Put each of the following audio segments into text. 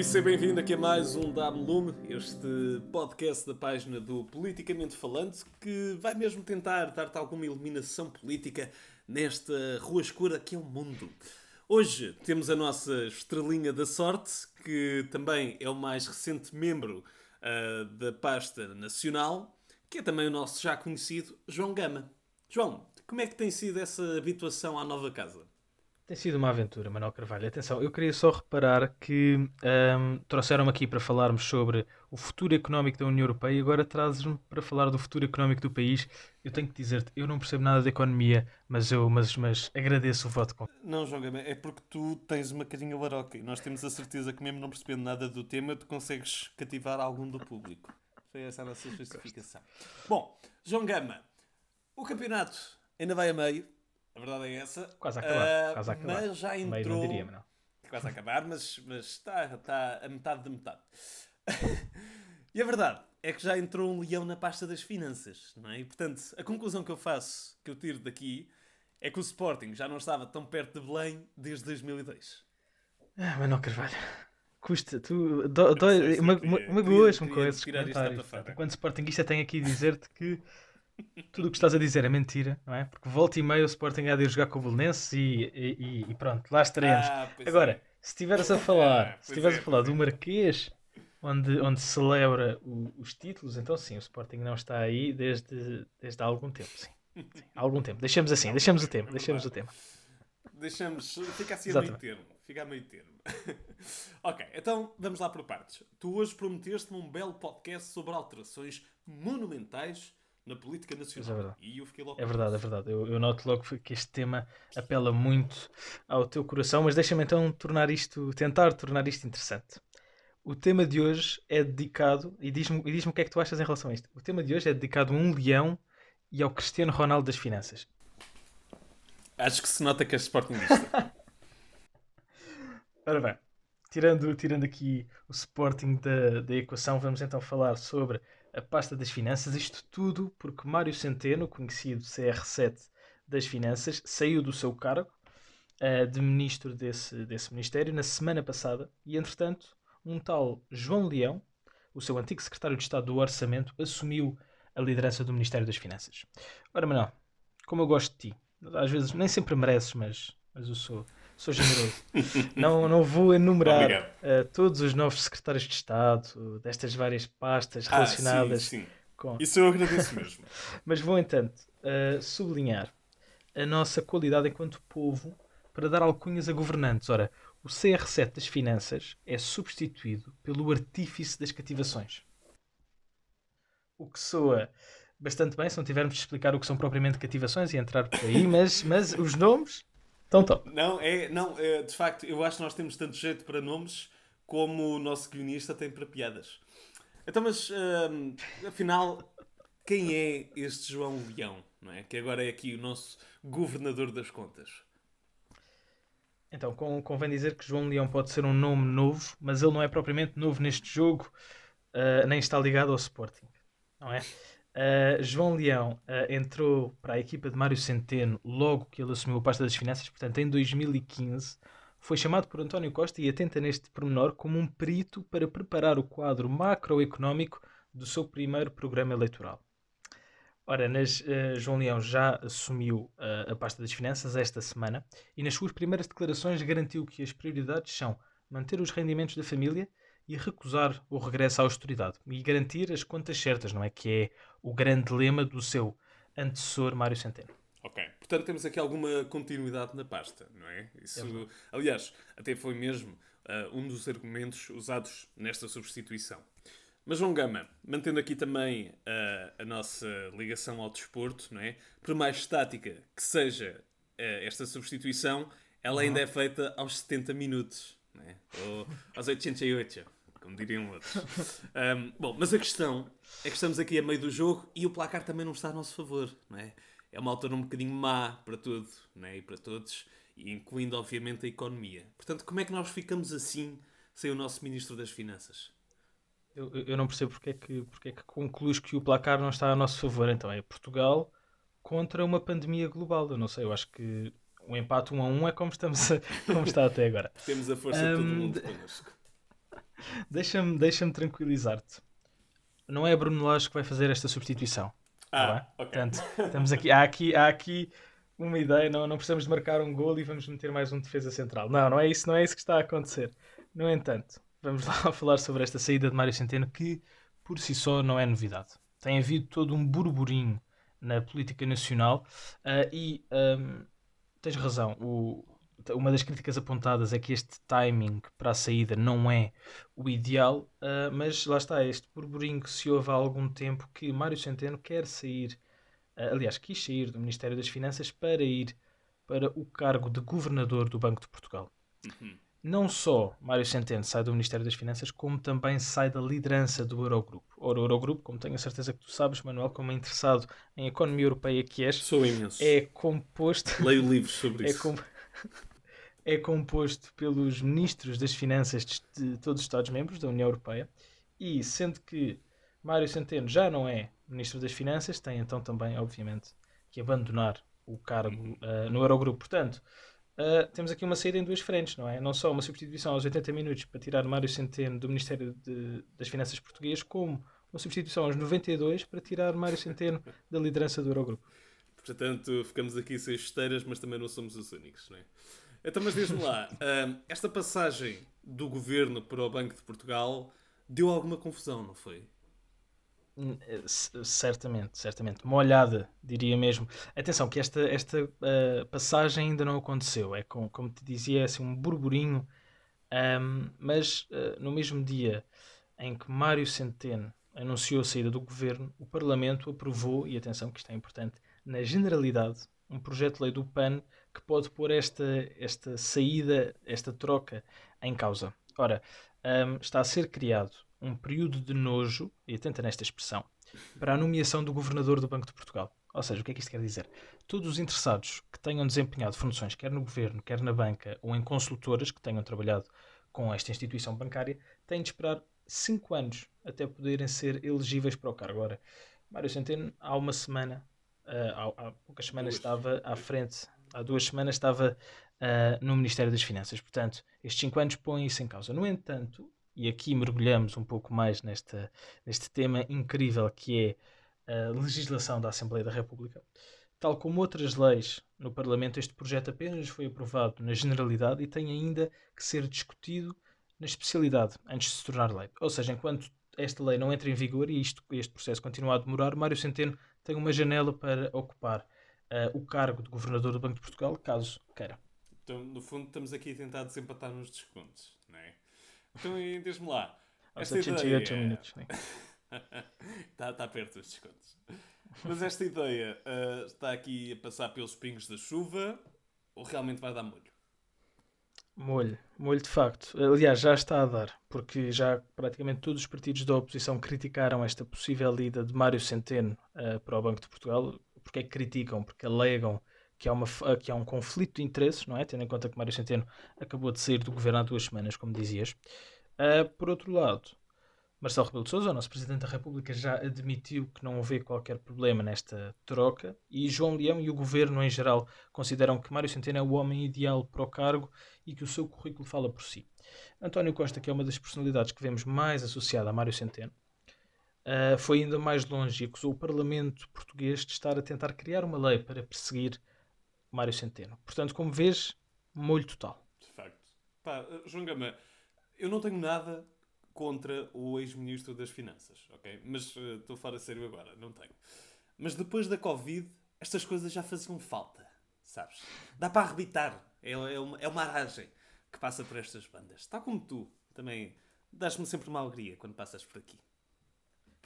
E seja bem-vindo aqui a mais um Lume, este podcast da página do Politicamente Falante, que vai mesmo tentar dar-te alguma iluminação política nesta rua escura que é o mundo. Hoje temos a nossa estrelinha da sorte, que também é o mais recente membro uh, da pasta nacional, que é também o nosso já conhecido João Gama. João, como é que tem sido essa habituação à nova casa? Tem sido uma aventura, Manuel Carvalho. Atenção, eu queria só reparar que um, trouxeram-me aqui para falarmos sobre o futuro económico da União Europeia e agora trazes-me para falar do futuro económico do país. Eu tenho que dizer-te, eu não percebo nada de economia, mas eu mas, mas agradeço o voto. Não, João Gama, é porque tu tens uma carinha baroca e nós temos a certeza que mesmo não percebendo nada do tema, tu consegues cativar algum do público. Foi essa a nossa justificação. Bom, João Gama, o campeonato ainda vai a meio a verdade é essa. Quase a acabar. Uh, quase a acabar. Mas já entrou. Meio diria. Quase a acabar, mas, mas está, está a metade de metade. e a verdade é que já entrou um leão na pasta das finanças, não é? E portanto, a conclusão que eu faço, que eu tiro daqui, é que o Sporting já não estava tão perto de Belém desde 2002. Ah, não, Carvalho. Custa, tu magoas-me com esses comentários. Enquanto Sportingista tenho aqui dizer-te que tudo o que estás a dizer é mentira, não é? Porque volta e meia o Sporting há de ir jogar com o Belenenses e, e, e, pronto, lá estaremos. Ah, Agora, é. se estiveres a falar, se estiveres é, a falar do Marquês, onde, onde celebra o, os títulos, então sim, o Sporting não está aí desde, desde há algum tempo, sim. sim há algum tempo. Deixamos assim, deixamos o tema, deixamos o tema. Deixamos, fica assim a meio termo. Fica a meio termo. ok, então vamos lá por partes. Tu hoje prometeste-me um belo podcast sobre alterações monumentais na política nacional. É verdade. E eu fiquei logo é verdade, é verdade. Eu, eu noto logo que este tema apela muito ao teu coração, mas deixa-me então tornar isto, tentar tornar isto interessante. O tema de hoje é dedicado, e diz-me diz o que é que tu achas em relação a isto. O tema de hoje é dedicado a um leão e ao Cristiano Ronaldo das finanças. Acho que se nota que és Sportingista. Ora bem, tirando, tirando aqui o Sporting da, da equação, vamos então falar sobre a pasta das finanças. Isto tudo porque Mário Centeno, conhecido CR7 das Finanças, saiu do seu cargo uh, de ministro desse, desse ministério na semana passada e, entretanto, um tal João Leão, o seu antigo secretário de Estado do Orçamento, assumiu a liderança do Ministério das Finanças. Ora, Manuel, como eu gosto de ti, às vezes nem sempre mereces, mas, mas eu sou sou generoso. não, não vou enumerar uh, todos os novos secretários de Estado destas várias pastas relacionadas ah, sim, sim. com. Isso eu agradeço mesmo. Mas vou, entanto, uh, sublinhar a nossa qualidade enquanto povo para dar alcunhas a governantes. Ora, o CR7 das finanças é substituído pelo artífice das cativações. O que soa bastante bem se não tivermos de explicar o que são propriamente cativações e entrar por aí, mas, mas os nomes então tá. Não, é, não é, de facto, eu acho que nós temos tanto jeito para nomes como o nosso guionista tem para piadas. Então, mas hum, afinal, quem é este João Leão, não é? Que agora é aqui o nosso governador das contas. Então, convém dizer que João Leão pode ser um nome novo, mas ele não é propriamente novo neste jogo, uh, nem está ligado ao Sporting, não é? Uh, João Leão uh, entrou para a equipa de Mário Centeno logo que ele assumiu a pasta das finanças, portanto em 2015. Foi chamado por António Costa e atenta neste pormenor como um perito para preparar o quadro macroeconómico do seu primeiro programa eleitoral. Ora, nas, uh, João Leão já assumiu a pasta das finanças esta semana e nas suas primeiras declarações garantiu que as prioridades são manter os rendimentos da família e recusar o regresso à austeridade e garantir as contas certas, não é? Que é o grande lema do seu antecessor Mário Centeno. Ok, portanto temos aqui alguma continuidade na pasta, não é? Isso, é aliás, até foi mesmo uh, um dos argumentos usados nesta substituição. Mas João Gama, mantendo aqui também uh, a nossa ligação ao desporto, não é? Por mais estática que seja uh, esta substituição, ela uhum. ainda é feita aos 70 minutos, não é? Ou aos 88 como diriam outros. Um, bom, mas a questão é que estamos aqui a meio do jogo e o placar também não está a nosso favor, não é? É uma altura um bocadinho má para tudo, é? E para todos, incluindo obviamente a economia. Portanto, como é que nós ficamos assim sem o nosso Ministro das Finanças? Eu, eu não percebo porque é, que, porque é que concluís que o placar não está a nosso favor. Então é Portugal contra uma pandemia global. Eu não sei, eu acho que o empate 1 a 1 é como, estamos a, como está até agora. Temos a força de todo mundo connosco. Deixa-me deixa tranquilizar-te. Não é Bruno Lage que vai fazer esta substituição. Tá ah, ok. Portanto, estamos aqui, há aqui, há aqui uma ideia, não, não precisamos de marcar um gol e vamos meter mais um defesa central. Não, não é isso, não é isso que está a acontecer. No entanto, vamos lá falar sobre esta saída de Mário Centeno que por si só não é novidade. Tem havido todo um burburinho na política nacional uh, e um, tens razão. O, uma das críticas apontadas é que este timing para a saída não é o ideal, uh, mas lá está, este burburinho que se houve há algum tempo que Mário Centeno quer sair, uh, aliás, quis sair do Ministério das Finanças para ir para o cargo de governador do Banco de Portugal. Uhum. Não só Mário Centeno sai do Ministério das Finanças, como também sai da liderança do Eurogrupo. Ora, o Eurogrupo, como tenho a certeza que tu sabes, Manuel, como é interessado em economia europeia que és, Sou imenso. é composto. Leio livros sobre é isso. Com... é composto pelos ministros das Finanças de todos os Estados-membros da União Europeia e, sendo que Mário Centeno já não é Ministro das Finanças, tem então também, obviamente, que abandonar o cargo uh, no Eurogrupo. Portanto, uh, temos aqui uma saída em duas frentes, não é? Não só uma substituição aos 80 minutos para tirar Mário Centeno do Ministério de, das Finanças português, como uma substituição aos 92 para tirar Mário Centeno da liderança do Eurogrupo. Portanto, ficamos aqui sem esteiras, mas também não somos os únicos, não é? Então, mas diz-me lá, uh, esta passagem do governo para o Banco de Portugal deu alguma confusão, não foi? Hum, eh, certamente, certamente. Uma olhada, diria mesmo. Atenção, que esta, esta uh, passagem ainda não aconteceu. É com, como te dizia, é assim, um burburinho. Um, mas uh, no mesmo dia em que Mário Centeno anunciou a saída do governo, o Parlamento aprovou, e atenção que isto é importante, na generalidade, um projeto de lei do PAN que pode pôr esta, esta saída, esta troca em causa. Ora, um, está a ser criado um período de nojo, e atenta nesta expressão, para a nomeação do governador do Banco de Portugal. Ou seja, o que é que isto quer dizer? Todos os interessados que tenham desempenhado funções, quer no governo, quer na banca, ou em consultoras que tenham trabalhado com esta instituição bancária, têm de esperar 5 anos até poderem ser elegíveis para o cargo. Ora, Mário Centeno, há uma semana, uh, há, há, poucas semanas, estava à frente, há duas semanas, estava uh, no Ministério das Finanças. Portanto, estes 5 anos põem isso em causa. No entanto, e aqui mergulhamos um pouco mais nesta, neste tema incrível que é a legislação da Assembleia da República. Tal como outras leis no Parlamento, este projeto apenas foi aprovado na generalidade e tem ainda que ser discutido na especialidade antes de se tornar lei. Ou seja, enquanto esta lei não entra em vigor e isto, este processo continua a demorar, Mário Centeno tem uma janela para ocupar uh, o cargo de Governador do Banco de Portugal, caso queira. Então, no fundo, estamos aqui a tentar desempatar nos descontos, não é? Então, diz-me lá. Esta ideia... minutos. está, está perto dos descontos. Mas esta ideia uh, está aqui a passar pelos pingos da chuva ou realmente vai dar molho? Molho, molho de facto. Aliás, já está a dar, porque já praticamente todos os partidos da oposição criticaram esta possível ida de Mário Centeno uh, para o Banco de Portugal. Porque é que criticam? Porque alegam que há, uma, que há um conflito de interesses, não é? Tendo em conta que Mário Centeno acabou de sair do governo há duas semanas, como dizias. Uh, por outro lado, Marcelo Rebelo de Sousa, o nosso Presidente da República, já admitiu que não vê qualquer problema nesta troca e João Leão e o Governo em geral consideram que Mário Centeno é o homem ideal para o cargo e que o seu currículo fala por si. António Costa, que é uma das personalidades que vemos mais associada a Mário Centeno, uh, foi ainda mais longe e acusou o Parlamento português de estar a tentar criar uma lei para perseguir Mário Centeno. Portanto, como vês, molho total. De facto. Pá, João Gama, eu não tenho nada contra o ex-ministro das Finanças, ok? Mas uh, estou fora a sério agora, não tenho. Mas depois da Covid, estas coisas já faziam falta, sabes? Dá para arrebitar. É, é, uma, é uma aragem que passa por estas bandas. Está como tu, também dás-me sempre uma alegria quando passas por aqui.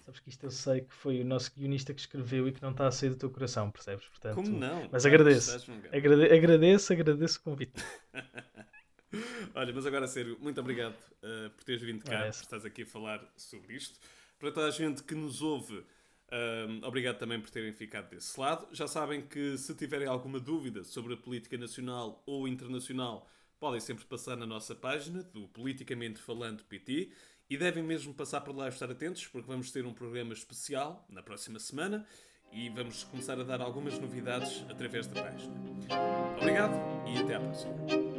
Sabes que isto eu sei que foi o nosso guionista que escreveu e que não está a sair do teu coração, percebes? Portanto, Como não? Mas agradeço. Agrade agradeço, agradeço o convite. Olha, mas agora a sério, muito obrigado uh, por teres vindo cá, por estás aqui a falar sobre isto. Para toda a gente que nos ouve, uh, obrigado também por terem ficado desse lado. Já sabem que se tiverem alguma dúvida sobre a política nacional ou internacional, podem sempre passar na nossa página do Politicamente Falando PT e devem mesmo passar por lá e estar atentos, porque vamos ter um programa especial na próxima semana e vamos começar a dar algumas novidades através da página. Obrigado e até à próxima.